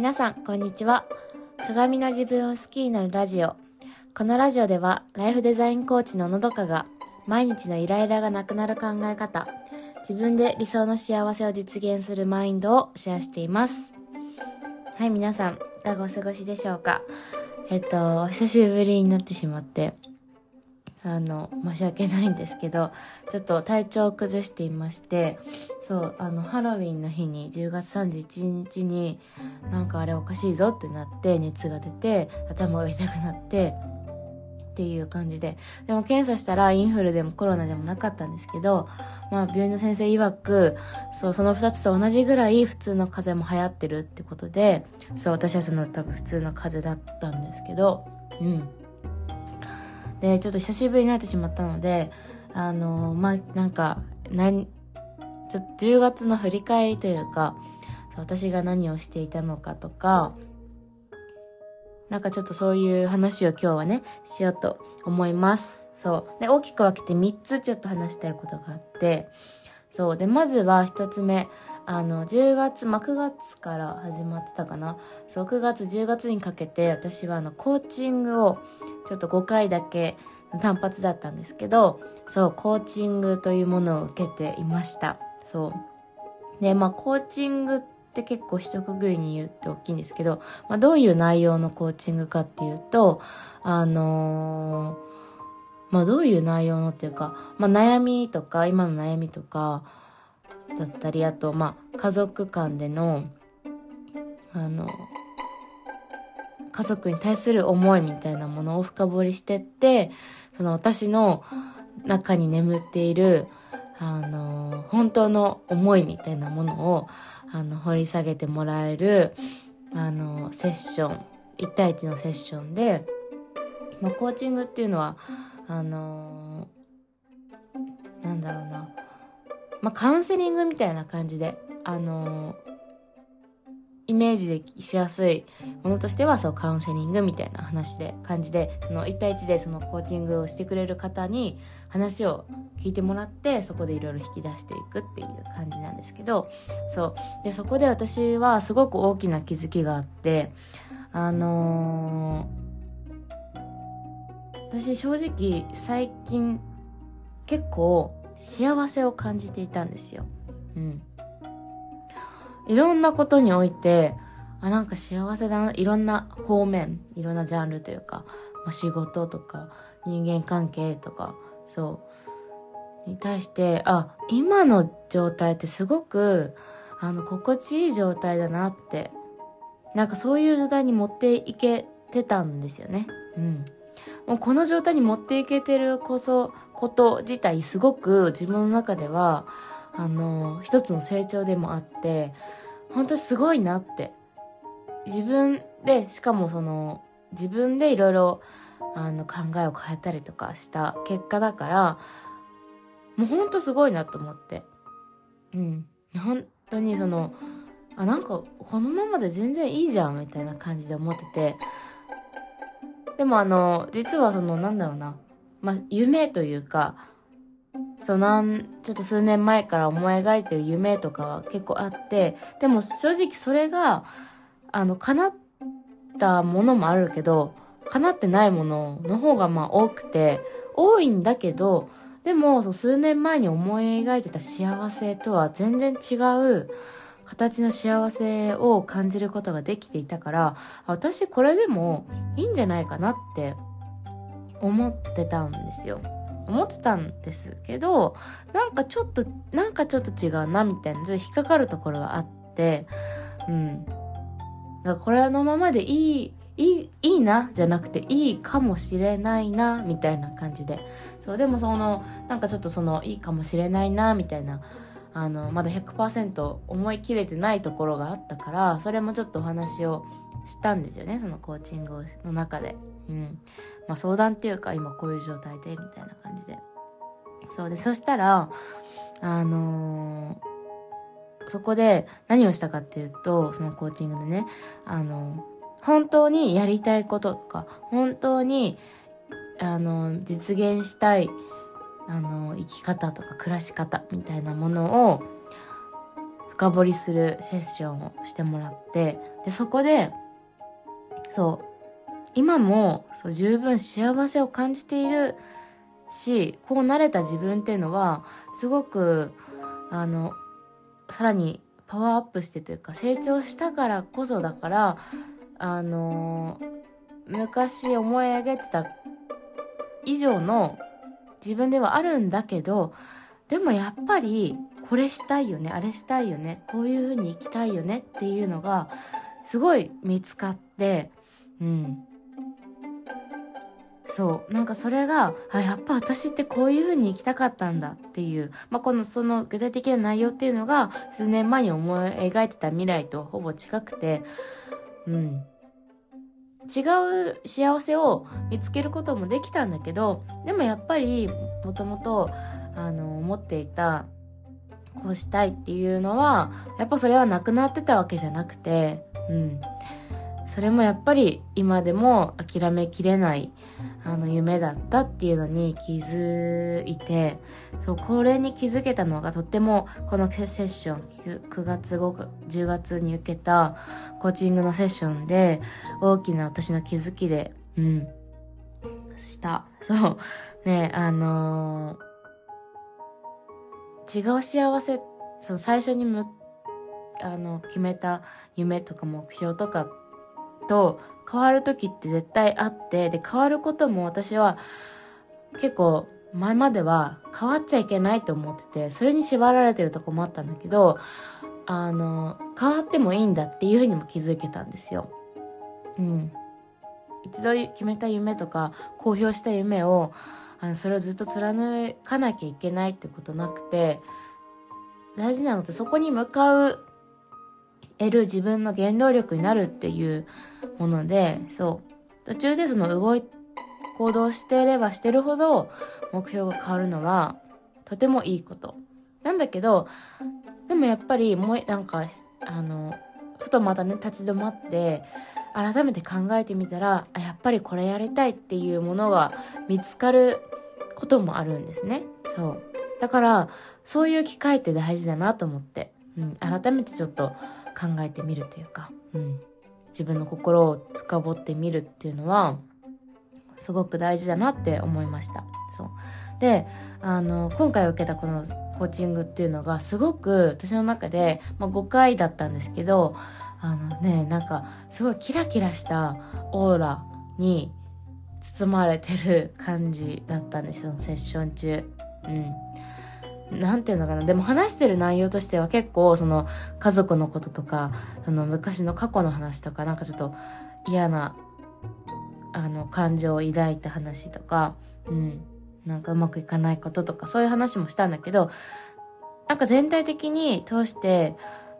皆さんこんにちは。鏡の自分を好きになるラジオ。このラジオではライフデザインコーチののどかが毎日のイライラがなくなる考え方自分で理想の幸せを実現するマインドをシェアしています。はい皆さんいかがお過ごしでしょうか？えっと久しぶりになってしまって。あの、申し訳ないんですけど、ちょっと体調を崩していまして、そう、あの、ハロウィンの日に、10月31日に、なんかあれおかしいぞってなって、熱が出て、頭が痛くなって、っていう感じで。でも検査したらインフルでもコロナでもなかったんですけど、まあ病院の先生曰く、そう、その2つと同じぐらい普通の風邪も流行ってるってことで、そう、私はその多分普通の風邪だったんですけど、うん。でちょっと久しぶりになってしまったのであのまあなんか何ちょ10月の振り返りというか私が何をしていたのかとかなんかちょっとそういう話を今日はねしようと思います。そう。で大きく分けて3つちょっと話したいことがあってそう。でまずは1つ目あの10月、まあ、9月から始まってたかな。そう9月10月にかけて私はあのコーチングをちょっと5回だけ単発だったんですけどそうコーチングというものを受けていました。そう。でまあコーチングって結構一括りに言って大きいんですけど、まあ、どういう内容のコーチングかっていうとあのー、まあどういう内容のっていうか、まあ、悩みとか今の悩みとかだったりあとまあ家族間でのあの家族に対する思いみたいなものを深掘りしてってその私の中に眠っているあの本当の思いみたいなものをあの掘り下げてもらえるあのセッション1対1のセッションで、まあ、コーチングっていうのはあのなんだろうな。まあ、カウンセリングみたいな感じで、あの、イメージでしやすいものとしてはそうカウンセリングみたいな話で感じでその1対1でそのコーチングをしてくれる方に話を聞いてもらってそこでいろいろ引き出していくっていう感じなんですけどそう。でそこで私はすごく大きな気づきがあってあのー、私正直最近結構幸せを感じていたんですよ。うん。いろんなことにおいて、あ、なんか幸せだな、いろんな方面、いろんなジャンルというか、まあ、仕事とか、人間関係とか、そう、に対して、あ、今の状態ってすごく、あの、心地いい状態だなって、なんかそういう状態に持っていけてたんですよね。うん。もうこの状態に持っていけてるこそ、こと自体すごく自分の中では、あの、一つの成長でもあって、本当すごいなって。自分で、しかもその、自分でいろいろ、あの、考えを変えたりとかした結果だから、もうほんとすごいなと思って。うん。本当にその、あ、なんか、このままで全然いいじゃん、みたいな感じで思ってて。でもあの、実はその、なんだろうな。まあ、夢というか、そうなん、ちょっと数年前から思い描いてる夢とかは結構あって、でも正直それが、あの、叶ったものもあるけど、叶ってないものの方がまあ多くて、多いんだけど、でも、そう数年前に思い描いてた幸せとは全然違う形の幸せを感じることができていたから、私これでもいいんじゃないかなって思ってたんですよ。思ってたんですけど、なんかちょっと、なんかちょっと違うな、みたいな、ちょっと引っかかるところがあって、うん。だからこれのままでいい、いい、いいな、じゃなくていいかもしれないな、みたいな感じで。そう、でもその、なんかちょっとその、いいかもしれないな、みたいな、あの、まだ100%思い切れてないところがあったから、それもちょっとお話をしたんですよね、そのコーチングの中で。うん。まあ、相談っていうか今こういう状態でみたいな感じでそうでそしたらあのー、そこで何をしたかっていうとそのコーチングでねあのー、本当にやりたいこととか本当にあのー、実現したいあの生き方とか暮らし方みたいなものを深掘りするセッションをしてもらってでそこでそう今もそう十分幸せを感じているしこうなれた自分っていうのはすごくあのさらにパワーアップしてというか成長したからこそだからあの昔思い上げてた以上の自分ではあるんだけどでもやっぱりこれしたいよねあれしたいよねこういう風に生きたいよねっていうのがすごい見つかってうん。そう。なんかそれがあやっぱ私ってこういう風に生きたかったんだっていう、まあ、このその具体的な内容っていうのが数年前に思い描いてた未来とほぼ近くてうん。違う幸せを見つけることもできたんだけどでもやっぱりもともと思っていたこうしたいっていうのはやっぱそれはなくなってたわけじゃなくてうん。それもやっぱり今でも諦めきれないあの夢だったっていうのに気づいてそうこれに気づけたのがとってもこのセッション 9, 9月5 10月に受けたコーチングのセッションで大きな私の気づきでうんした。そうねあのー、違う幸せその最初にむあの決めた夢とか目標とかってと変わる時って絶対あってで変わることも私は結構前までは変わっちゃいけないと思っててそれに縛られてるとこもあったんだけどあの変わってもいいんだっていうふうにも気づけたんですよ。うん、一度決めた夢とか公表した夢をあのそれをずっと貫かなきゃいけないってことなくて大事なのってそこに向かう得る自分の原動力になるっていうもので、そう。途中でその動い、行動していればしてるほど目標が変わるのはとてもいいこと。なんだけど、でもやっぱりもう、なんか、あの、ふとまたね、立ち止まって、改めて考えてみたら、あ、やっぱりこれやりたいっていうものが見つかることもあるんですね。そう。だから、そういう機会って大事だなと思って、うん、改めてちょっと考えてみるというか、うん、自分の心を深掘ってみるっていうのはすごく大事だなって思いました。そう。であの今回受けたこのコーチングっていうのがすごく私の中で、まあ、5回だったんですけどあのねなんかすごいキラキラしたオーラに包まれてる感じだったんですよセッション中。うん。なんていうのかな。でも話してる内容としては結構、その、家族のこととか、あの、昔の過去の話とか、なんかちょっと嫌な、あの、感情を抱いた話とか、うん。なんかうまくいかないこととか、そういう話もしたんだけど、なんか全体的に通して、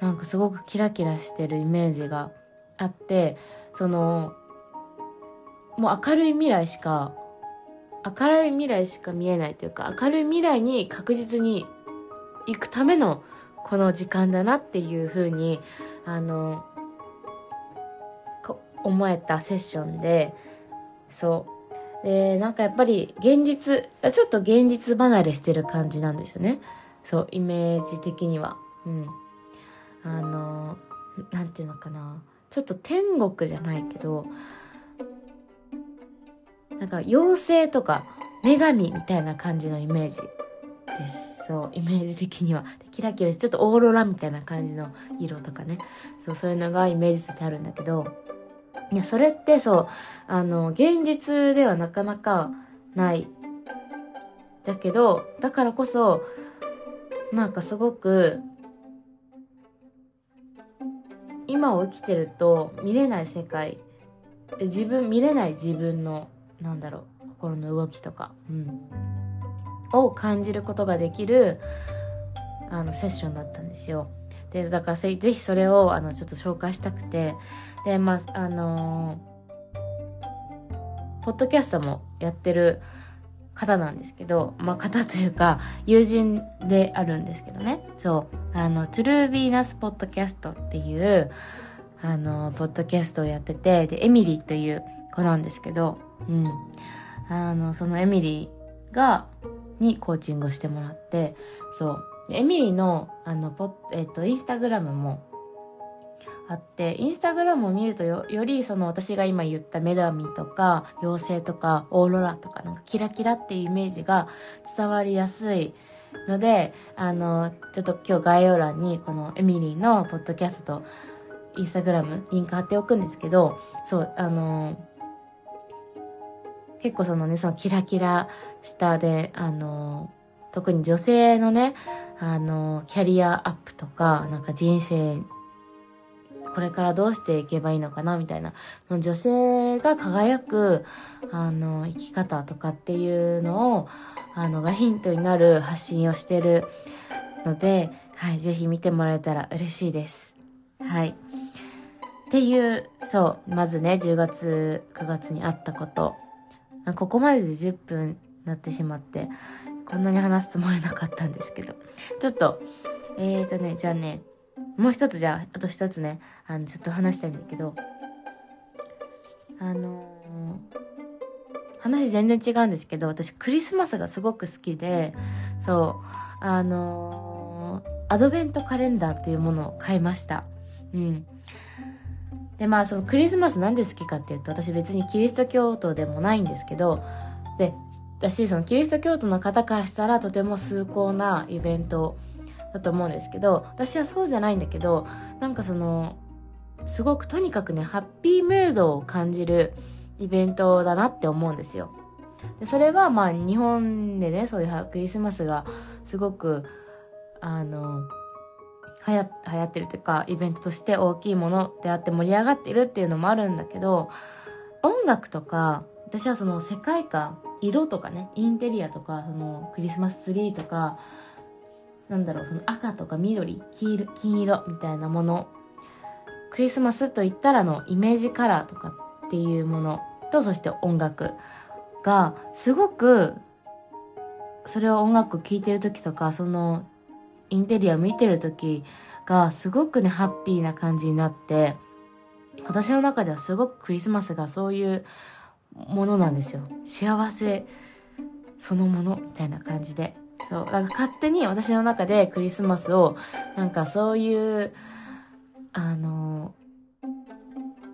なんかすごくキラキラしてるイメージがあって、その、もう明るい未来しか明るい未来しか見えないというか明るい未来に確実に行くためのこの時間だなっていうふうにあの思えたセッションでそう。でなんかやっぱり現実ちょっと現実離れしてる感じなんですよね。そうイメージ的には。うん。あのなんていうのかな。ちょっと天国じゃないけどなんか妖精とか女神みたいな感じのイメージです。そう、イメージ的には。キラキラ、ちょっとオーロラみたいな感じの色とかね。そう、そういうのがイメージとしてあるんだけど、いや、それってそう、あの、現実ではなかなかない。だけど、だからこそ、なんかすごく、今を生きてると見れない世界、自分、見れない自分のなんだろう心の動きとか、うん、を感じることができるあのセッションだったんですよ。でだからぜひそれをあのちょっと紹介したくてでまああのー、ポッドキャストもやってる方なんですけど、まあ、方というか、友人であるんですけどね。そう。あの、 True Venus ポッドキャストっていう、あの、ポッドキャストをやってて、で、エミリーという子なんですけど、うん。あの、そのエミリーが、にコーチングをしてもらって、そう。エミリーの、あの、ポえっ、と、インスタグラムもあって、インスタグラムを見るとよ、よりその私が今言った女神とか、妖精とか、オーロラとか、なんかキラキラっていうイメージが伝わりやすいので、あの、ちょっと今日概要欄にこのエミリーのポッドキャストとインスタグラムリンク貼っておくんですけど、そう、あの、結構そのね、そのキラキラしたで、あの、特に女性のね、あの、キャリアアップとか、なんか人生、これからどうしていけばいいのかな、みたいな、女性が輝く、あの、生き方とかっていうのを、あの、がヒントになる発信をしてるので、はい、ぜひ見てもらえたら嬉しいです。はい。っていう、そう、まずね、10月、9月にあったこと。ここまでで10分なってしまって、こんなに話すつもりなかったんですけど。ちょっと、えーとね、じゃあね、もう一つじゃあ、あと一つね、あの、ちょっと話したいんだけど、あのー、話全然違うんですけど、私クリスマスがすごく好きで、そう、あのー、アドベントカレンダーっていうものを買いました。うん。で、まあ、そのクリスマスなんで好きかっていうと、私別にキリスト教徒でもないんですけど、で、私そのキリスト教徒の方からしたらとても崇高なイベントだと思うんですけど私はそうじゃないんだけどなんかそのすごくとにかくねハッピームードを感じるイベントだなって思うんですよ。でそれはまあ日本でねそういうクリスマスがすごくあの流行流行ってるというかイベントとして大きいものであって盛り上がってるっていうのもあるんだけど音楽とか私はその世界観色とかねインテリアとかそのクリスマスツリーとかなんだろうその赤とか緑黄色金色みたいなものクリスマスといったらのイメージカラーとかっていうものとそして音楽がすごくそれを音楽聴いてる時とかそのインテリア見てる時がすごくねハッピーな感じになって私の中ではすごくクリスマスがそういうものなんですよ。幸せそのものみたいな感じで。そうだから勝手に私の中でクリスマスをなんかそういうあの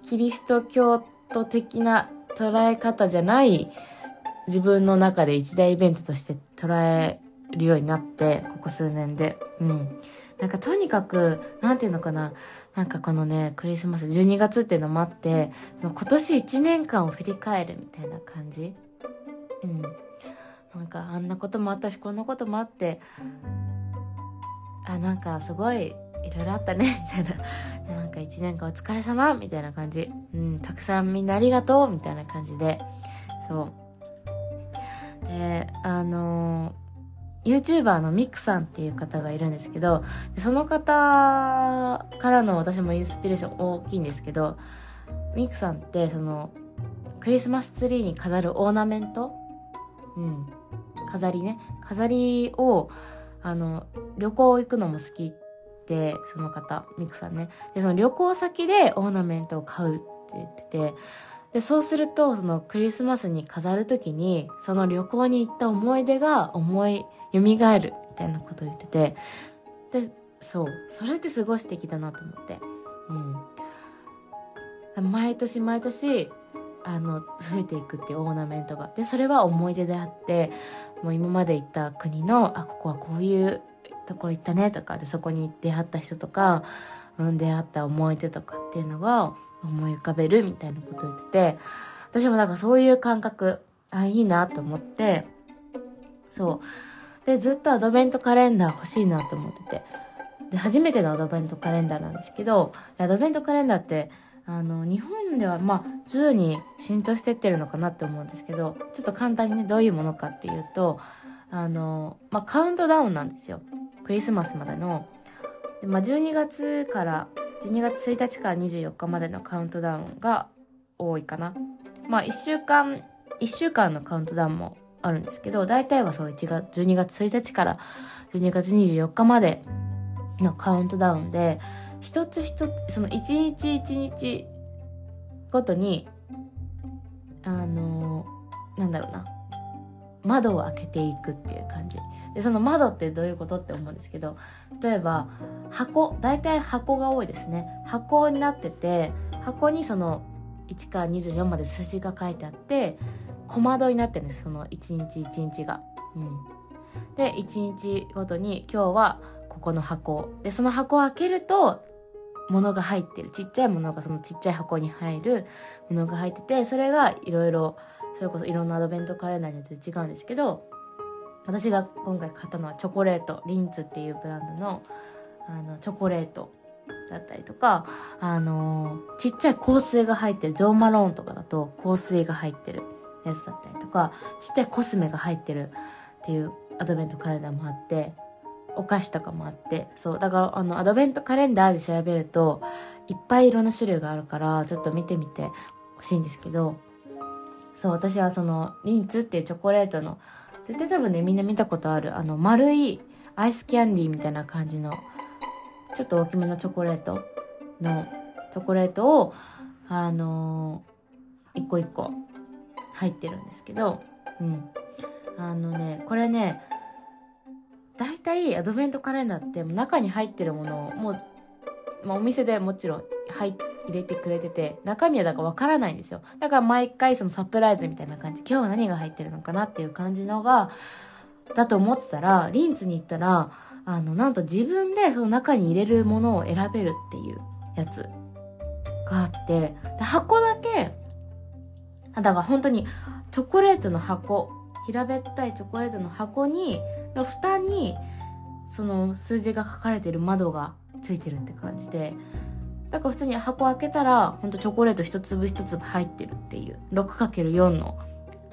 キリスト教徒的な捉え方じゃない自分の中で一大イベントとして捉えるようになってここ数年でうんなんかとにかくなんていうのかななんかこのね、クリスマス12月っていうのもあって、その今年1年間を振り返るみたいな感じうん。なんかあんなこともあったし、こんなこともあって、あ、なんかすごいいろいろあったね、みたいな。なんか1年間お疲れ様みたいな感じ。うん、たくさんみんなありがとうみたいな感じで。そう。で、あの YouTuber のミクさんっていう方がいるんですけど、その方からの私もインスピレーション大きいんですけど、ミクさんってその、クリスマスツリーに飾るオーナメント？うん。飾りね。飾りを、あの、旅行行くのも好きで、その方、ミクさんね。で、その旅行先でオーナメントを買うって言ってて、で、そうすると、そのクリスマスに飾るときに、その旅行に行った思い出が思い、蘇るみたいなことを言ってて、で、そう。それってすごい素敵だなと思って。うん。毎年毎年、あの、増えていくっていうオーナメントが。で、それは思い出であって、もう今まで行った国の、あ、ここはこういうところ行ったねとか、で、そこに出会った人とか、うん、出会った思い出とかっていうのが、思い浮かべるみたいなこと言ってて、私もなんかそういう感覚、あ、いいなと思って、そう。で、ずっとアドベントカレンダー欲しいなと思ってて。で、初めてのアドベントカレンダーなんですけど、アドベントカレンダーって、あの、日本ではまあ、徐々に浸透してってるのかなって思うんですけど、ちょっと簡単にね、どういうものかっていうと、あの、まあ、カウントダウンなんですよ。クリスマスまでの。でまあ、12月から12月1日から24日までのカウントダウンが多いかな。まあ1週間、1週間のカウントダウンもあるんですけど、大体はそう1月、12月1日から12月24日までのカウントダウンで、一つ一つ、その一日一日ごとに、あの、なんだろうな。窓を開けていくっていう感じでその窓ってどういうことって思うんですけど例えば箱大体箱が多いですね箱になってて箱にその1から24まで数字が書いてあって小窓になってるんです。その一日一日が。うん、で1日ごとに今日はここの箱。でその箱を開けると物が入ってる。ちっちゃいものがそのちっちゃい箱に入るものが入っててそれがいろいろそれこそいろんなアドベントカレンダーによって違うんですけど私が今回買ったのはチョコレート。リンツっていうブランドのあのチョコレートだったりとかあのちっちゃい香水が入ってる。ジョーマローンとかだと香水が入ってる。やつだったりとかちっちゃいコスメが入ってるっていうアドベントカレンダーもあってお菓子とかもあってそうだからあのアドベントカレンダーで調べるといっぱいいろんな種類があるからちょっと見てみてほしいんですけどそう私はそのリンツっていうチョコレートの絶対多分ねみんな見たことあるあの丸いアイスキャンディーみたいな感じのちょっと大きめのチョコレートのチョコレートをあのー、一個一個入ってるんですけどうん。あのねこれね大体アドベントカレンダーって中に入ってるものをもう、まあ、お店でもちろん入入れてくれてて中身はだからわからないんですよ。だから毎回そのサプライズみたいな感じ。今日は何が入ってるのかなっていう感じのがだと思ってたらリンツに行ったらあのなんと自分でその中に入れるものを選べるっていうやつがあってで箱だけだから本当にチョコレートの箱平べったいチョコレートの箱にの蓋にその数字が書かれてる窓がついてるって感じでだから普通に箱開けたらほんとチョコレート一粒一粒入ってるっていう 6×4 の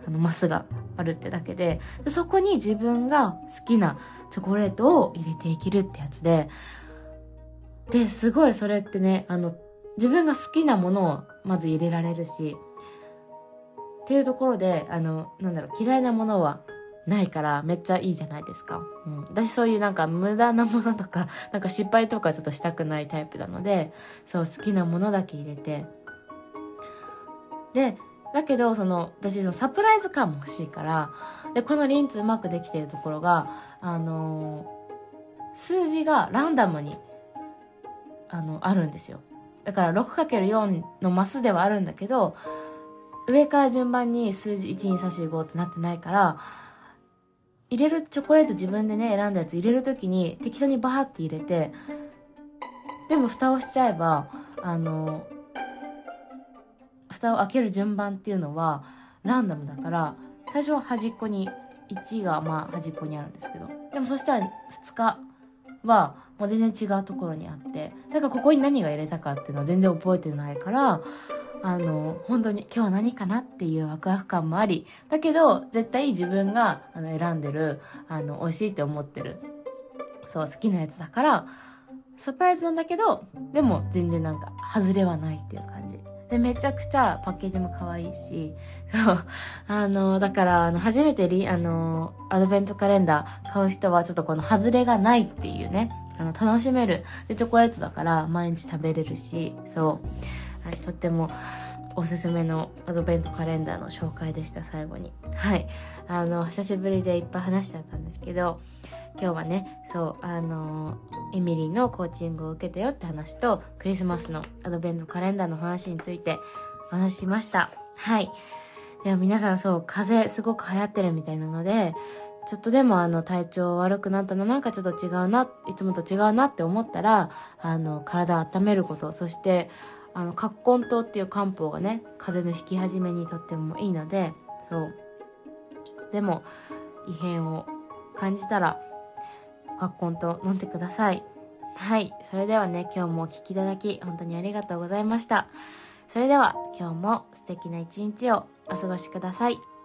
あのマスがあるってだけででそこに自分が好きなチョコレートを入れていけるってやつでですごいそれってねあの自分が好きなものをまず入れられるしっていうところであのなんだろう嫌いなものはないからめっちゃいいじゃないですか。うん。私そういうなんか無駄なものとか、なんか失敗とかちょっとしたくないタイプなので、そう好きなものだけ入れて。で、だけど、その、私そのサプライズ感も欲しいから、で、このリンツうまくできてるところが、あのー、数字がランダムに、あの、あるんですよ。だから 6×4 のマスではあるんだけど、上から順番に数字1、2、3、4、5ってなってないから、入れるチョコレート自分でね選んだやつ入れる時に適当にバーって入れてでも蓋をしちゃえばあの蓋を開ける順番っていうのはランダムだから最初は端っこに1がまあ端っこにあるんですけどでもそしたら2日はもう全然違うところにあってだからここに何が入れたかっていうのは全然覚えてないからあの、本当に今日何かなっていうワクワク感もあり、だけど、絶対自分があの選んでる、あの、美味しいって思ってる、そう、好きなやつだから、サプライズなんだけど、でも全然なんか、外れはないっていう感じ。で、めちゃくちゃパッケージも可愛いし、そう、あの、だから、あの、初めてリ、あの、アドベントカレンダー買う人は、ちょっとこの外れがないっていうね、あの、楽しめる。で、チョコレートだから、毎日食べれるし、そう。はい、とってもおすすめのアドベントカレンダーの紹介でした最後に。はい。あの久しぶりでいっぱい話しちゃったんですけど今日はねそうあのエミリーのコーチングを受けたよって話とクリスマスのアドベントカレンダーの話についてお話ししました。はい。では皆さんそう風邪すごく流行ってるみたいなのでちょっとでもあの体調悪くなったのなんかちょっと違うないつもと違うなって思ったらあの体を温めることそしてあの葛根湯っていう漢方がね風邪の引き始めにとってもいいのでそう。ちょっとでも異変を感じたら葛根湯飲んでください。はい。それではね今日もお聴きいただき本当にありがとうございました。それでは今日も素敵な一日をお過ごしください。